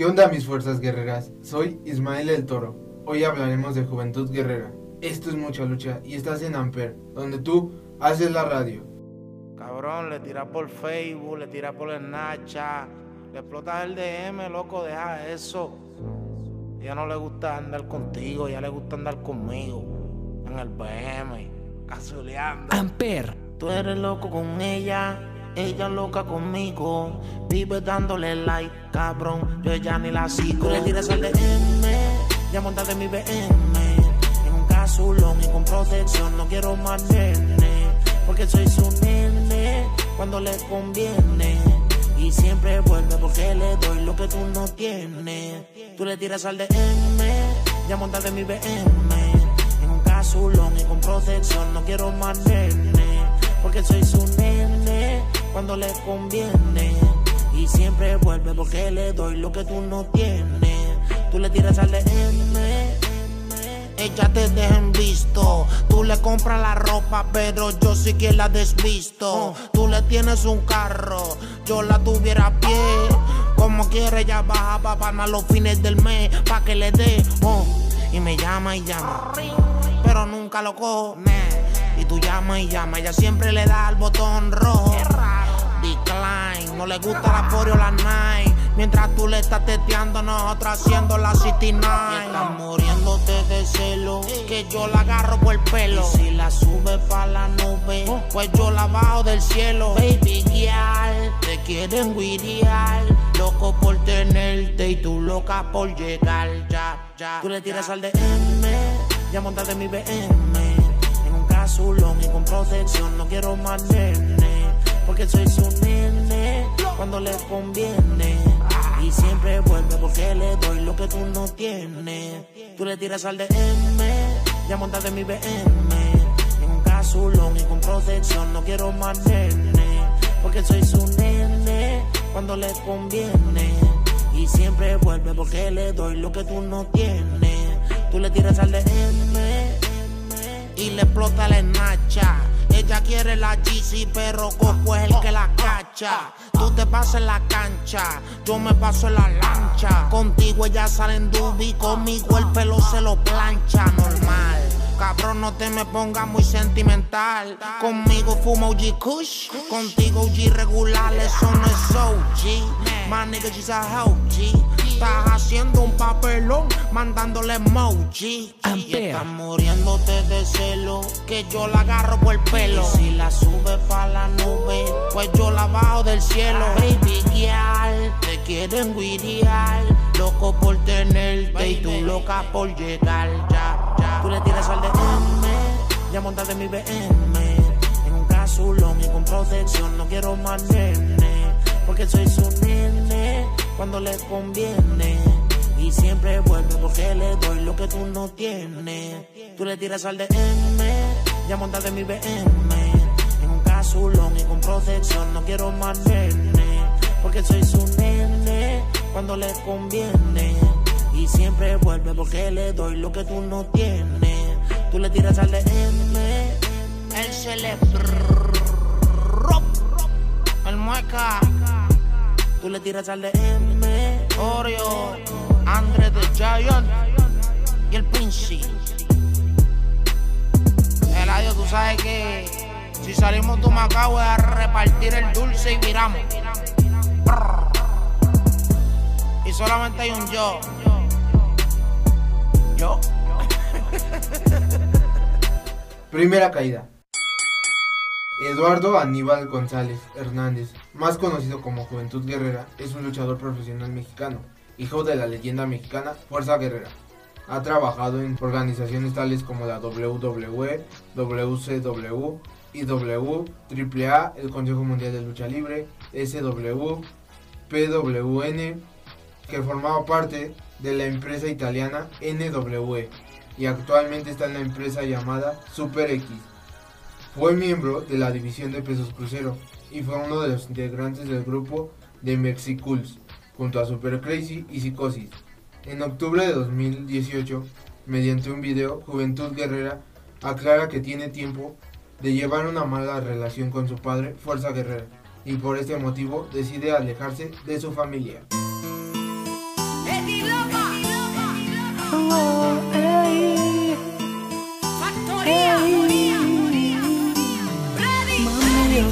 ¿Qué onda mis fuerzas guerreras? Soy Ismael el Toro. Hoy hablaremos de Juventud Guerrera. Esto es mucha lucha y estás en Amper, donde tú haces la radio. Cabrón, le tiras por Facebook, le tiras por el Snapchat, le explotas el DM, loco, deja eso. Ella no le gusta andar contigo, ella le gusta andar conmigo. En el BM, cazuleando. Amper. Tú eres loco con ella ella loca conmigo, vive dándole like, cabrón. Yo ya ni la sigo. le tiras al DM, ya montate mi BM. En un casulón y con protección, no quiero más. Porque soy su nene cuando le conviene. Y siempre vuelve porque le doy lo que tú no tienes. Tú le tiras al DM, ya montate mi BM. En un casulón y con protección, no quiero más. Porque soy su nene cuando le conviene. Y siempre vuelve porque le doy lo que tú no tienes. Tú le tiras al DM, ella te deja en visto. Tú le compras la ropa, pero yo sí que la desvisto. Tú le tienes un carro, yo la tuviera a pie. Como quiere, ella baja para los fines del mes, pa' que le dé. Oh, y me llama y llama, pero nunca lo cojo. Y tú llama y llama, ella siempre le da al botón rojo. No le gusta la Fori o la night. Mientras tú le estás teteando, nosotros haciendo la 69. Y estás muriéndote de celo, que yo la agarro por el pelo. Y si la sube pa' la nube, pues yo la bajo del cielo. Baby girl, te quieren guiriar. Loco por tenerte y tú loca por llegar. Ya, ya. Tú le tiras al DM, ya montate mi BM azulón y con protección. No quiero más nene, porque soy su nene cuando le conviene. Y siempre vuelve porque le doy lo que tú no tienes. Tú le tiras al DM, ya montate mi BM. En un casulón y con protección. No quiero más nene, porque soy su nene cuando le conviene. Y siempre vuelve porque le doy lo que tú no tienes. Tú le tiras al DM y le explota la esnacha. Ella quiere la GC, pero Coco es el que la cacha. Tú te pasas en la cancha, yo me paso en la lancha. Contigo ella sale en dubi, conmigo el pelo se lo plancha, normal. Cabrón, no te me pongas muy sentimental. Conmigo fumo OG Kush, contigo OG regular, eso no es OG. My nigga, she's a OG. Estás haciendo un papelón, mandándole emoji. Y estás muriéndote de celo, que yo la agarro por el pelo. Y si la sube pa' la nube, pues yo la bajo del cielo. Baby girl, te quieren guiriar, loco por tenerte y tú loca por llegar. Ya, ya. Tú le tiras al DM, ya montate mi BM. En un casulón y con protección, no quiero más nene, porque soy su nene cuando le conviene. Y siempre vuelve porque le doy lo que tú no tienes. Tú le tiras al DM, ya montate mi BM. En un casulón y con protección, no quiero más nene. Porque soy su nene cuando le conviene. Y siempre vuelve porque le doy lo que tú no tienes. Tú le tiras al DM, él se le. El mueca. Tú le tiras al DM, Oreo, André de Giant y el Pinci. Eladio, tú sabes que si salimos de Macao voy a repartir el dulce y viramos. Y solamente hay un yo. Yo. Primera caída. Eduardo Aníbal González Hernández, más conocido como Juventud Guerrera, es un luchador profesional mexicano, hijo de la leyenda mexicana Fuerza Guerrera. Ha trabajado en organizaciones tales como la WWE, WCW, IW, AAA, el Consejo Mundial de Lucha Libre, SW, PWN, que formaba parte de la empresa italiana NWE y actualmente está en la empresa llamada Super X fue miembro de la división de pesos crucero y fue uno de los integrantes del grupo de Mexicools, junto a Super Crazy y Psicosis. En octubre de 2018, mediante un video, Juventud Guerrera aclara que tiene tiempo de llevar una mala relación con su padre, Fuerza Guerrera, y por este motivo decide alejarse de su familia.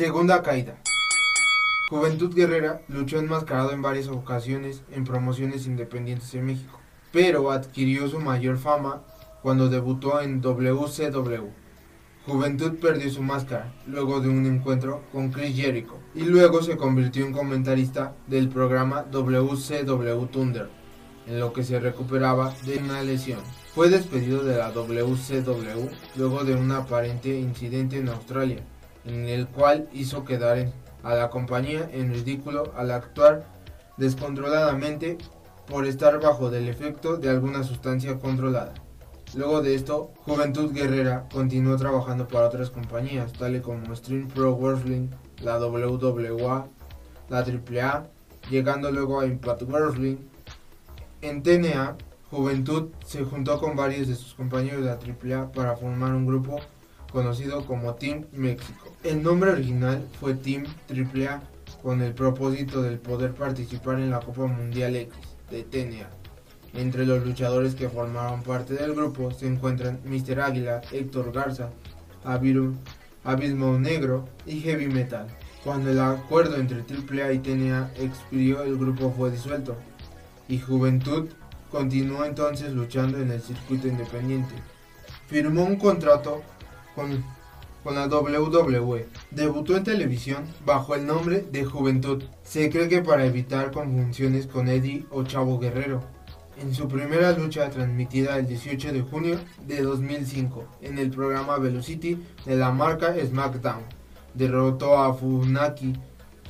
Segunda caída. Juventud Guerrera luchó enmascarado en varias ocasiones en promociones independientes en México, pero adquirió su mayor fama cuando debutó en WCW. Juventud perdió su máscara luego de un encuentro con Chris Jericho y luego se convirtió en comentarista del programa WCW Thunder, en lo que se recuperaba de una lesión. Fue despedido de la WCW luego de un aparente incidente en Australia, en el cual hizo quedar a la compañía en ridículo al actuar descontroladamente por estar bajo del efecto de alguna sustancia controlada. Luego de esto, Juventud Guerrera continuó trabajando para otras compañías, tales como Stream Pro Wrestling, la WWA, la AAA, llegando luego a Impact Wrestling. En TNA, Juventud se juntó con varios de sus compañeros de la AAA para formar un grupo conocido como Team México. El nombre original fue Team AAA con el propósito del poder participar en la Copa Mundial X de TNA. Entre los luchadores que formaron parte del grupo se encuentran Mr. Águila, Héctor Garza, Abiru, Abismo Negro y Heavy Metal. Cuando el acuerdo entre AAA y TNA expiró, el grupo fue disuelto y Juventud continuó entonces luchando en el circuito independiente. Firmó un contrato con, la WWE. Debutó en televisión bajo el nombre de Juventud. Se cree que para evitar confusiones con Eddie o Chavo Guerrero. En su primera lucha transmitida el 18 de junio de 2005 en el programa Velocity de la marca SmackDown, derrotó a Funaki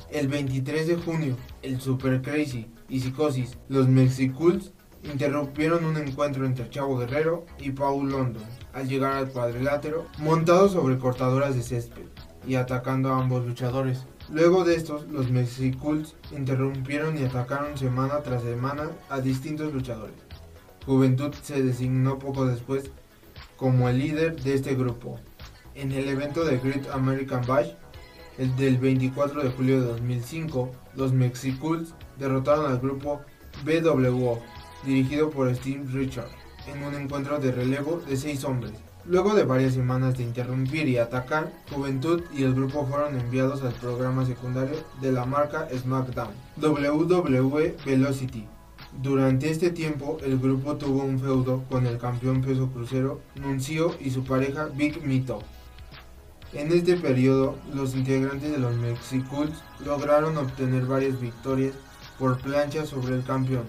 el 23 de junio. El Super Crazy y Psicosis, los Mexicools interrumpieron un encuentro entre Chavo Guerrero y Paul London al llegar al cuadrilátero montados sobre cortadoras de césped y atacando a ambos luchadores. Luego de estos, los Mexicools interrumpieron y atacaron semana tras semana a distintos luchadores. Juventud se designó poco después como el líder de este grupo. En el evento de Great American Bash, el del 24 de julio de 2005, los Mexicools derrotaron al grupo BWO, dirigido por Steve Richards, en un encuentro de relevo de seis hombres. Luego de varias semanas de interrumpir y atacar, Juventud y el grupo fueron enviados al programa secundario de la marca SmackDown, WWE Velocity. Durante este tiempo, el grupo tuvo un feudo con el campeón peso crucero Nuncio y su pareja Big Mito. En este periodo, los integrantes de los Mexicools lograron obtener varias victorias por plancha sobre el campeón.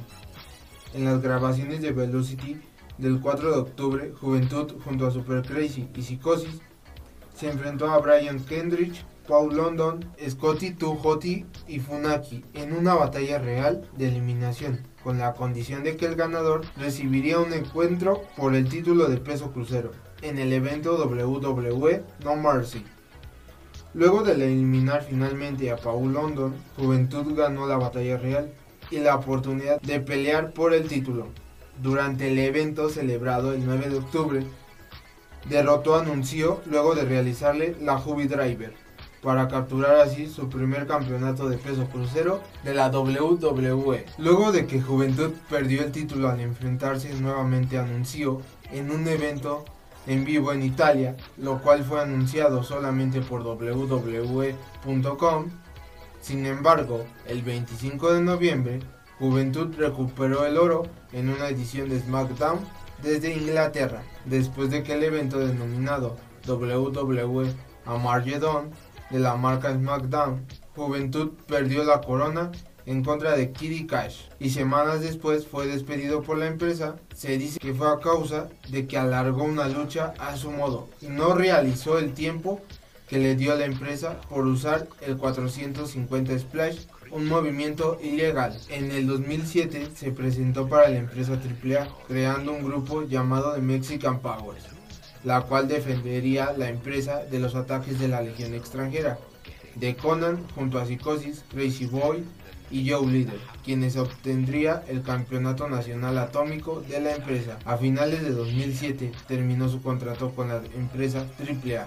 En las grabaciones de Velocity del 4 de octubre, Juventud junto a Super Crazy y Psicosis se enfrentó a Brian Kendrick, Paul London, Scotty Hotty y Funaki en una batalla real de eliminación, con la condición de que el ganador recibiría un encuentro por el título de peso crucero en el evento WWE No Mercy. Luego de eliminar finalmente a Paul London, Juventud ganó la batalla real y la oportunidad de pelear por el título. Durante el evento celebrado el 9 de octubre, derrotó a Nuncio luego de realizarle la Hubi Driver para capturar así su primer campeonato de peso crucero de la WWE. Luego de que Juventud perdió el título al enfrentarse nuevamente a Nuncio en un evento en vivo en Italia, lo cual fue anunciado solamente por www.com. Sin embargo, el 25 de noviembre, Juventud recuperó el oro en una edición de SmackDown desde Inglaterra, después de que el evento denominado WWE Armageddon de la marca SmackDown, Juventud perdió la corona en contra de Kiddy Cash y semanas después fue despedido por la empresa. Se dice que fue a causa de que alargó una lucha a su modo y no realizó el tiempo que le dio a la empresa por usar el 450 Splash, un movimiento ilegal. En el 2007 se presentó para la empresa AAA creando un grupo llamado The Mexican Powers, la cual defendería la empresa de los ataques de la legión extranjera de Conan junto a Psicosis, Crazy Boy y Joe Líder, quienes obtendría el campeonato nacional atómico de la empresa. A finales de 2007 terminó su contrato con la empresa AAA.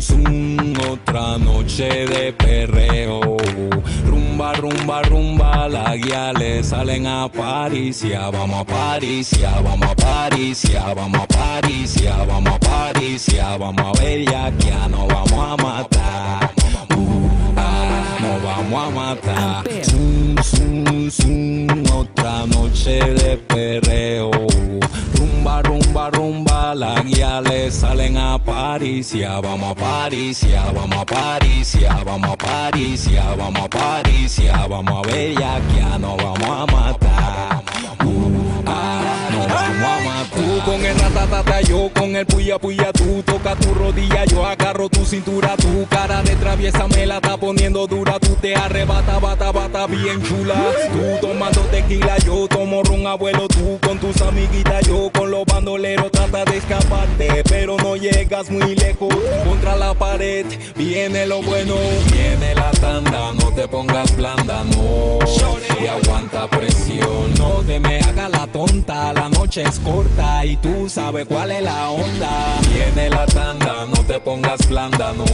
Zum, zum, otra noche de perreo. Rumba, rumba, rumba, la guía le salen a Paricia. Vamos a Paricia, vamos a Paricia, vamos a Paricia, vamos a Paricia, vamos a ver ya que ya nos vamos a matar. Vamos a matar. Zum, zum, zum, otra noche de perreo. Rumba, rumba, rumba, la guía le salen a Paricia. Vamos a Paricia, vamos a Paricia, vamos a Paricia, vamos a Paricia, vamos a ver ya que ya nos vamos a matar. Uh, con el ratatata, yo con el puya puya, tú toca tu rodilla, yo agarro tu cintura, tu cara de traviesa me la está poniendo dura, tú te arrebata, bata, bata bien chula. Tú tomando tequila, yo tomo ron abuelo, tú con tus amiguitas, yo con los bandoleros, trata de escaparte, pero no llegas muy lejos. Contra la pared viene lo bueno, viene la tanda, no te pongas blanda, no. Y aguanta presión, no te me hagas la tonta, la noche es corta y tú sabes cuál es la onda. Viene la tanda, no te pongas blanda, no.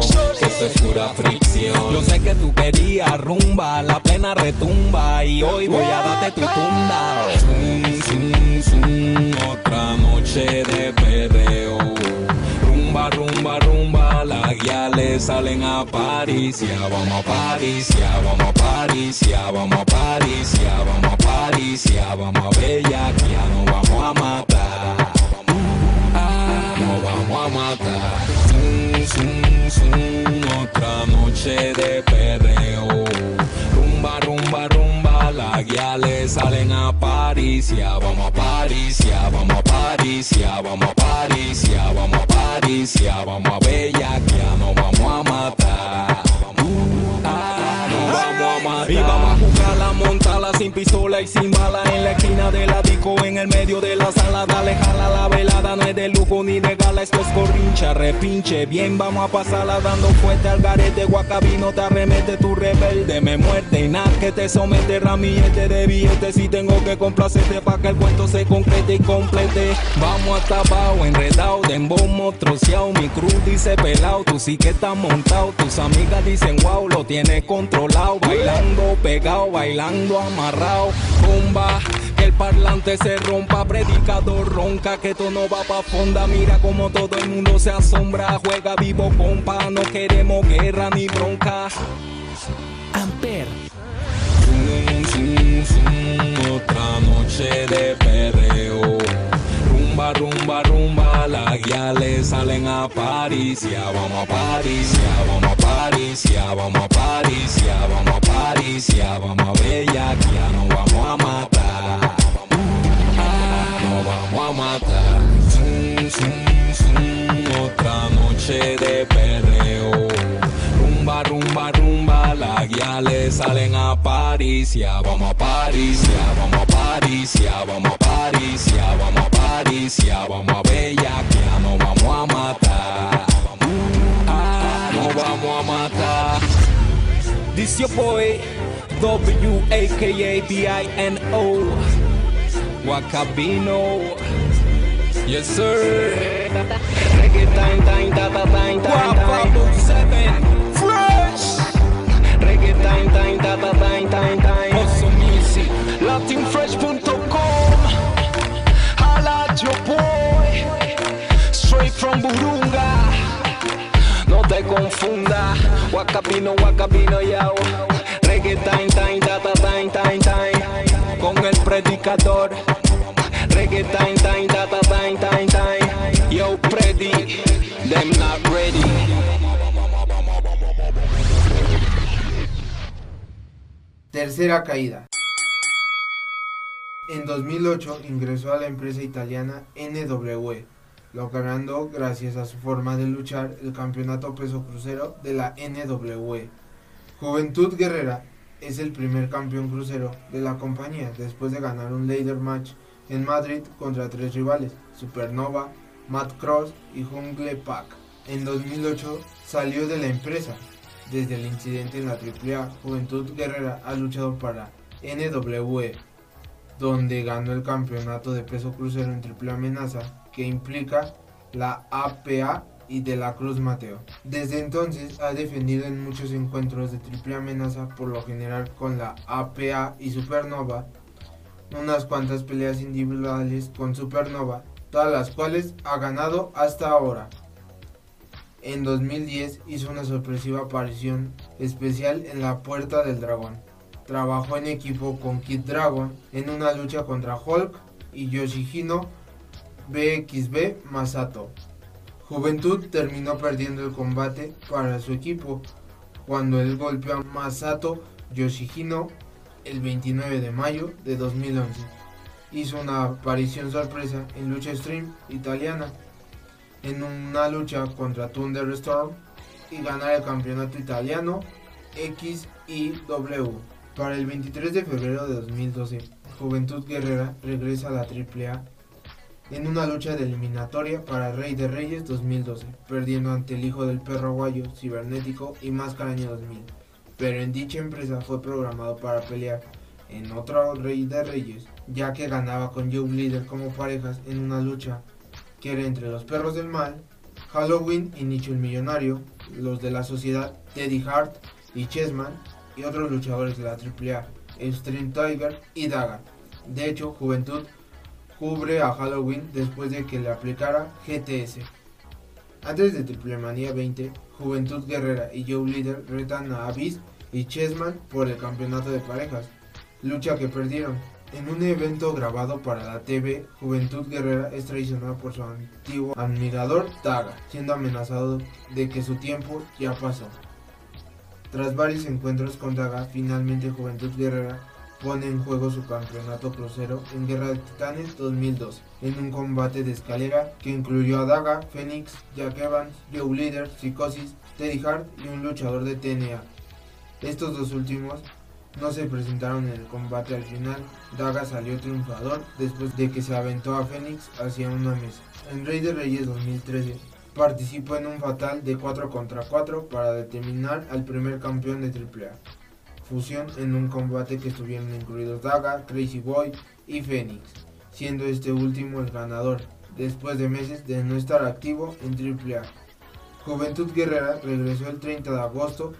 Eso es pura fricción. Yo sé que tú querías rumba, la pena retumba. Y hoy voy a darte tu tunda. Zum, zum, zum, otra noche de perreo. Rumba, rumba, rumba, las guiales salen a París, ya vamos a París, ya vamos a París, ya vamos a París, ya vamos a París, ya vamos a Bella, que ya nos vamos a matar. Nos vamos a matar. Zum, zum, zum, otra noche de perreo. Rumba, rumba, rumba, las guiales salen a París, ya vamos a París, ya vamos a París, ya vamos a París, ya vamos a París, ya vamos a Bella, que nos vamos a matar. Y vamos a jugarla, montarla sin pistola y sin bala en la esquina de la disco, en el medio de la sala, dale jala la velada, no es de lujo ni de gala, esto es corrincha, repinche, bien vamos a pasarla dando fuerte al garete, guacabino te arremete tu rebelde, me muerde y nada que te somete, ramillete de billetes y tengo que complacerte para que el cuento se concrete y complete. Vamos hasta abajo, enredado, de embombo, troceado, mi cruz dice pelado, tú sí que estás montado, tus amigas dicen wow, lo tienes controlado, bailando, pegado, bailando, amarrado, bomba, que el parlante se rompa, predicador ronca, que todo no va pa' fonda, mira como todo el mundo se asombra, juega vivo compa, no queremos guerra ni bronca. Amper. Otra noche de perreo. Rumba, rumba, rumba, las guiales salen a París, ya vamos a París, ya vamos a París, vamos a París, vamos a París, vamos a Bella, que ya nos vamos a matar. Ah, nos vamos a matar. Zum, zum, zum, otra noche de perreo. Rumba, rumba, rumba, las guiales salen a París, vamos a París, vamos a París, vamos a París, vamos a París, ya vamos a Bella, que ya nos vamos a matar. Ah, nos vamos a matar. This your boy, W A K A B I N O, Wakabino. Yes sir. Reggae time time ta ta time time time. seven. Fresh. Reggae time time ta ta time time time. Wakabino, wakabino, yao. Reggae time ta ta time time time. Con el predicador. Reggae time, ta ta time, time, time. Yo, Freddy, them not ready. Tercera caída. En 2008 ingresó a la empresa italiana NW, logrando, gracias a su forma de luchar, el campeonato peso crucero de la NW. Juventud Guerrera es el primer campeón crucero de la compañía después de ganar un ladder match en Madrid contra tres rivales, Supernova, Matt Cross y Jungle Pack. En 2008 salió de la empresa. Desde el incidente en la AAA, Juventud Guerrera ha luchado para NWE, donde ganó el campeonato de peso crucero en triple amenaza, que implica la APA y de la Cruz Mateo. Desde entonces ha defendido en muchos encuentros de triple amenaza, por lo general con la APA y Supernova, unas cuantas peleas individuales con Supernova, todas las cuales ha ganado hasta ahora. En 2010 hizo una sorpresiva aparición especial en la Puerta del Dragón. Trabajó en equipo con Kid Dragon en una lucha contra Hulk y Yoshihino BXB Masato. Juventud terminó perdiendo el combate para su equipo cuando él golpeó a Masato Yoshihino el 29 de mayo de 2011. Hizo una aparición sorpresa en lucha stream italiana en una lucha contra Thunderstorm y ganar el campeonato italiano XIW. Para el 23 de febrero de 2012, Juventud Guerrera regresa a la AAA en una lucha de eliminatoria para Rey de Reyes 2012, perdiendo ante el hijo del perro guayo, Cibernético y Máscara Año 2000. Pero en dicha empresa fue programado para pelear en otro Rey de Reyes, ya que ganaba con Joe Leader como parejas en una lucha que era entre los perros del mal, Halloween y Nicho el Millonario, los de la sociedad, Teddy Hart y Chessman, y otros luchadores de la AAA, Extreme Tiger y Daga. De hecho, Juventud cubre a Halloween después de que le aplicara GTS. Antes de Triple Manía 20, Juventud Guerrera y Joe Leader retan a Abyss y Chessman por el campeonato de parejas, lucha que perdieron. En un evento grabado para la TV, Juventud Guerrera es traicionada por su antiguo admirador Daga, siendo amenazado de que su tiempo ya pasó. Tras varios encuentros con Daga, finalmente Juventud Guerrera pone en juego su campeonato crucero en Guerra de Titanes 2002, en un combate de escalera que incluyó a Daga, Phoenix, Jack Evans, Joe Leader, Psicosis, Teddy Hart y un luchador de TNA. Estos dos últimos no se presentaron en el combate al final. Daga salió triunfador después de que se aventó a Phoenix hacia una mesa. En Rey de Reyes 2013 participó en un fatal de 4 contra 4 para determinar al primer campeón de AAA. Fusión en un combate que estuvieron incluidos Daga, Crazy Boy y Phoenix, siendo este último el ganador, después de meses de no estar activo en AAA. Juventud Guerrera regresó el 30 de agosto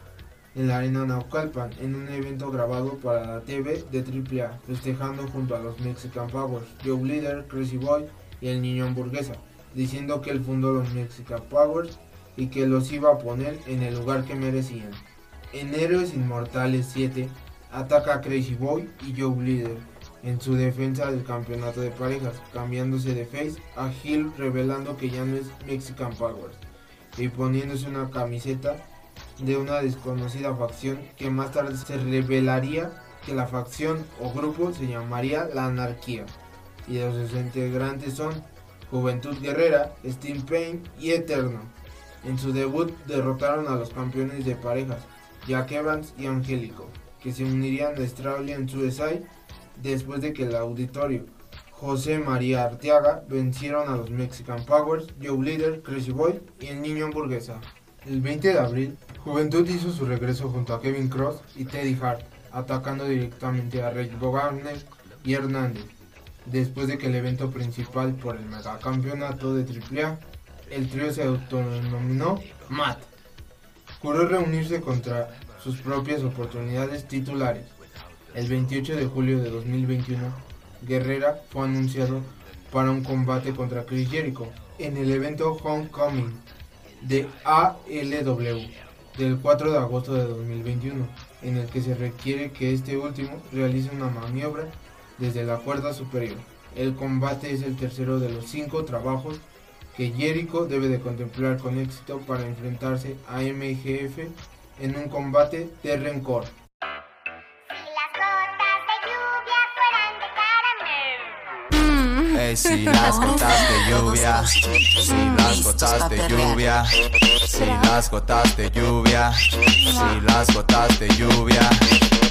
en la arena Naucalpan en un evento grabado para la TV de AAA, festejando junto a los Mexican Powers, Joe Leader, Crazy Boy y el niño hamburguesa, diciendo que él fundó los Mexican Powers y que los iba a poner en el lugar que merecían. En Héroes Inmortales 7 ataca a Crazy Boy y Joe Leader en su defensa del campeonato de parejas, cambiándose de face a Hill revelando que ya no es Mexican Powers y poniéndose una camiseta de una desconocida facción que más tarde se revelaría que la facción o grupo se llamaría la Anarquía y de sus integrantes son Juventud Guerrera, Steam Pain y Eterno. En su debut derrotaron a los campeones de parejas Jack Evans y Angélico, que se unirían a Australian Suicide después de que el auditorio José María Arteaga vencieron a los Mexican Powers, Joe Leader, Crazy Boy y el Niño Hamburguesa. El 20 de abril, Juventud hizo su regreso junto a Kevin Cross y Teddy Hart, atacando directamente a Rey Bogarner y Hernández. Después de que el evento principal por el megacampeonato de AAA, el trío se autodenominó MAT. Juró reunirse contra sus propias oportunidades titulares. El 28 de julio de 2021, Guerrera fue anunciado para un combate contra Chris Jericho en el evento Homecoming de ALW del 4 de agosto de 2021, en el que se requiere que este último realice una maniobra desde la cuerda superior. El combate es el tercero de los cinco trabajos que Jericho debe de contemplar con éxito para enfrentarse a MGF en un combate de rencor. Si las gotas de lluvia, si las gotas de lluvia, si las gotas de lluvia, si las gotas de lluvia. Si las gotas de lluvia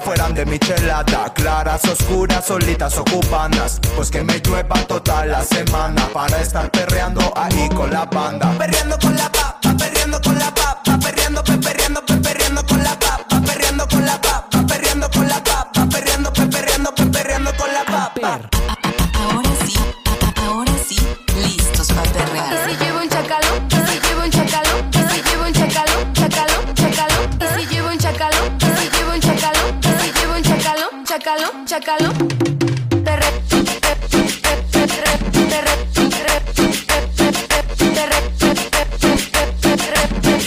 fueran de michelada, claras, oscuras, solitas o cubanas, pues que me llueva toda la semana para estar perreando ahí con la banda. Perreando con la papa, perre,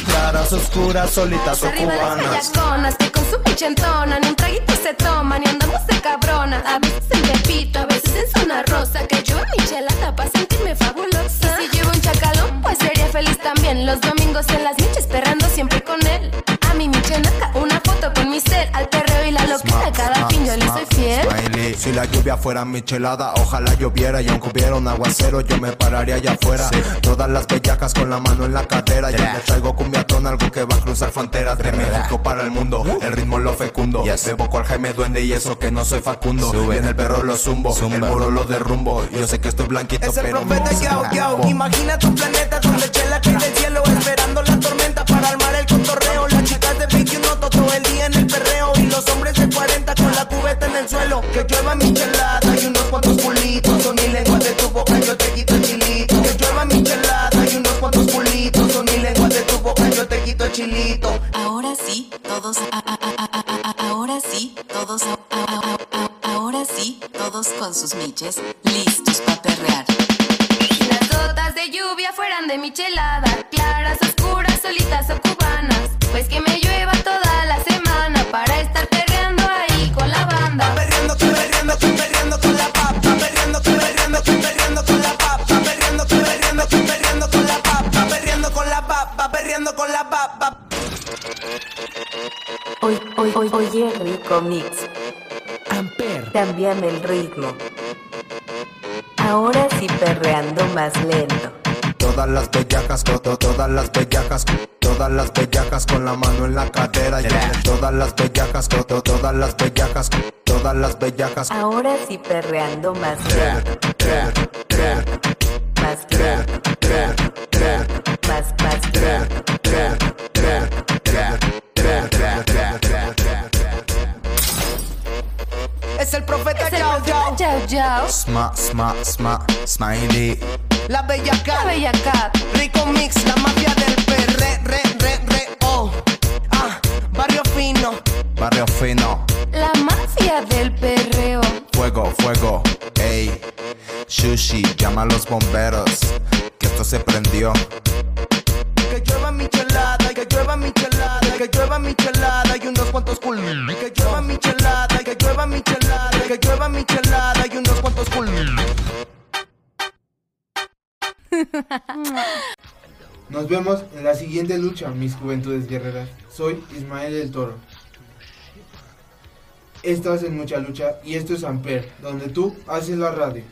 Claras, oscuras, solitas o cubanas. que con su chentona Ni un traguito se toman y andamos de cabrona. A veces en Tepito, a veces en zona rosa Que yo mi chelada pa' sentirme fabulosa. Y si llevo un chacalón, pues sería feliz también. Los domingos en las noches perrando siempre con él. A mi michenaca, Al perreo y la locura, cada fin yo le soy fiel Smiley. Si la lluvia fuera michelada, ojalá lloviera y aunque hubiera un aguacero, yo me pararía allá afuera. Todas las bellacas con la mano en la cadera. Yo me traigo cumbiatón, algo que va a cruzar fronteras de México para el mundo. El ritmo lo fecundo. Bebo cual Jaime Duende y eso que no soy Facundo. Y en el perro lo zumbo, el muro lo derrumbo. Yo sé que estoy blanquito, Es el pero profeta Yao Yao. Imagina tu planeta donde chela cae del cielo esperando la tormenta para armar el cotorreo. Las todo el día en el perreo y los hombres de 40 con la cubeta en el suelo. Que llueva mi chelada y unos cuantos pulitos. Son mi lengua de tu boca, yo te quito el chilito. Que llueva mi chelada y unos cuantos pulitos. Son mi lengua de tu boca, yo te quito el chilito. Ahora sí, todos. A, a, a, ahora sí, todos. ahora sí, todos con sus miches listos para perrear. Las gotas de lluvia fueran de michelada, claras, oscuras, solitas o cubanas, pues que me llueva todo oye rico mix. Amper. Cámbiame el ritmo. Ahora sí perreando más lento. Todas las bellacas, to- to- todas las bellacas, todas las bellacas con la mano en la cadera. yeah. Todas las bellacas, to- to- todas las bellacas, todas las bellacas. Ahora sí perreando más. Más. Más, más. Es el profeta Yao Yao. Yao Yao, Sma, sma, sma, smiley. La bella la cat. bella cat. Rico mix, la mafia del perre, re, re, re, oh. Ah, barrio fino. Barrio fino, La mafia del perreo. fuego, fuego, ey. Sushi, llama a los bomberos, que esto se prendió. Que llueva michelada, que llueva michelada, que llueva michelada y unos cuantos culos. Que llueva michelada, que llueva michelada, que llueva michelada y unos cuantos culos. Nos vemos en la siguiente lucha, mis juventudes guerreras. Soy Ismael el Toro. Estás en mucha lucha y esto es Amper, donde tú haces la radio.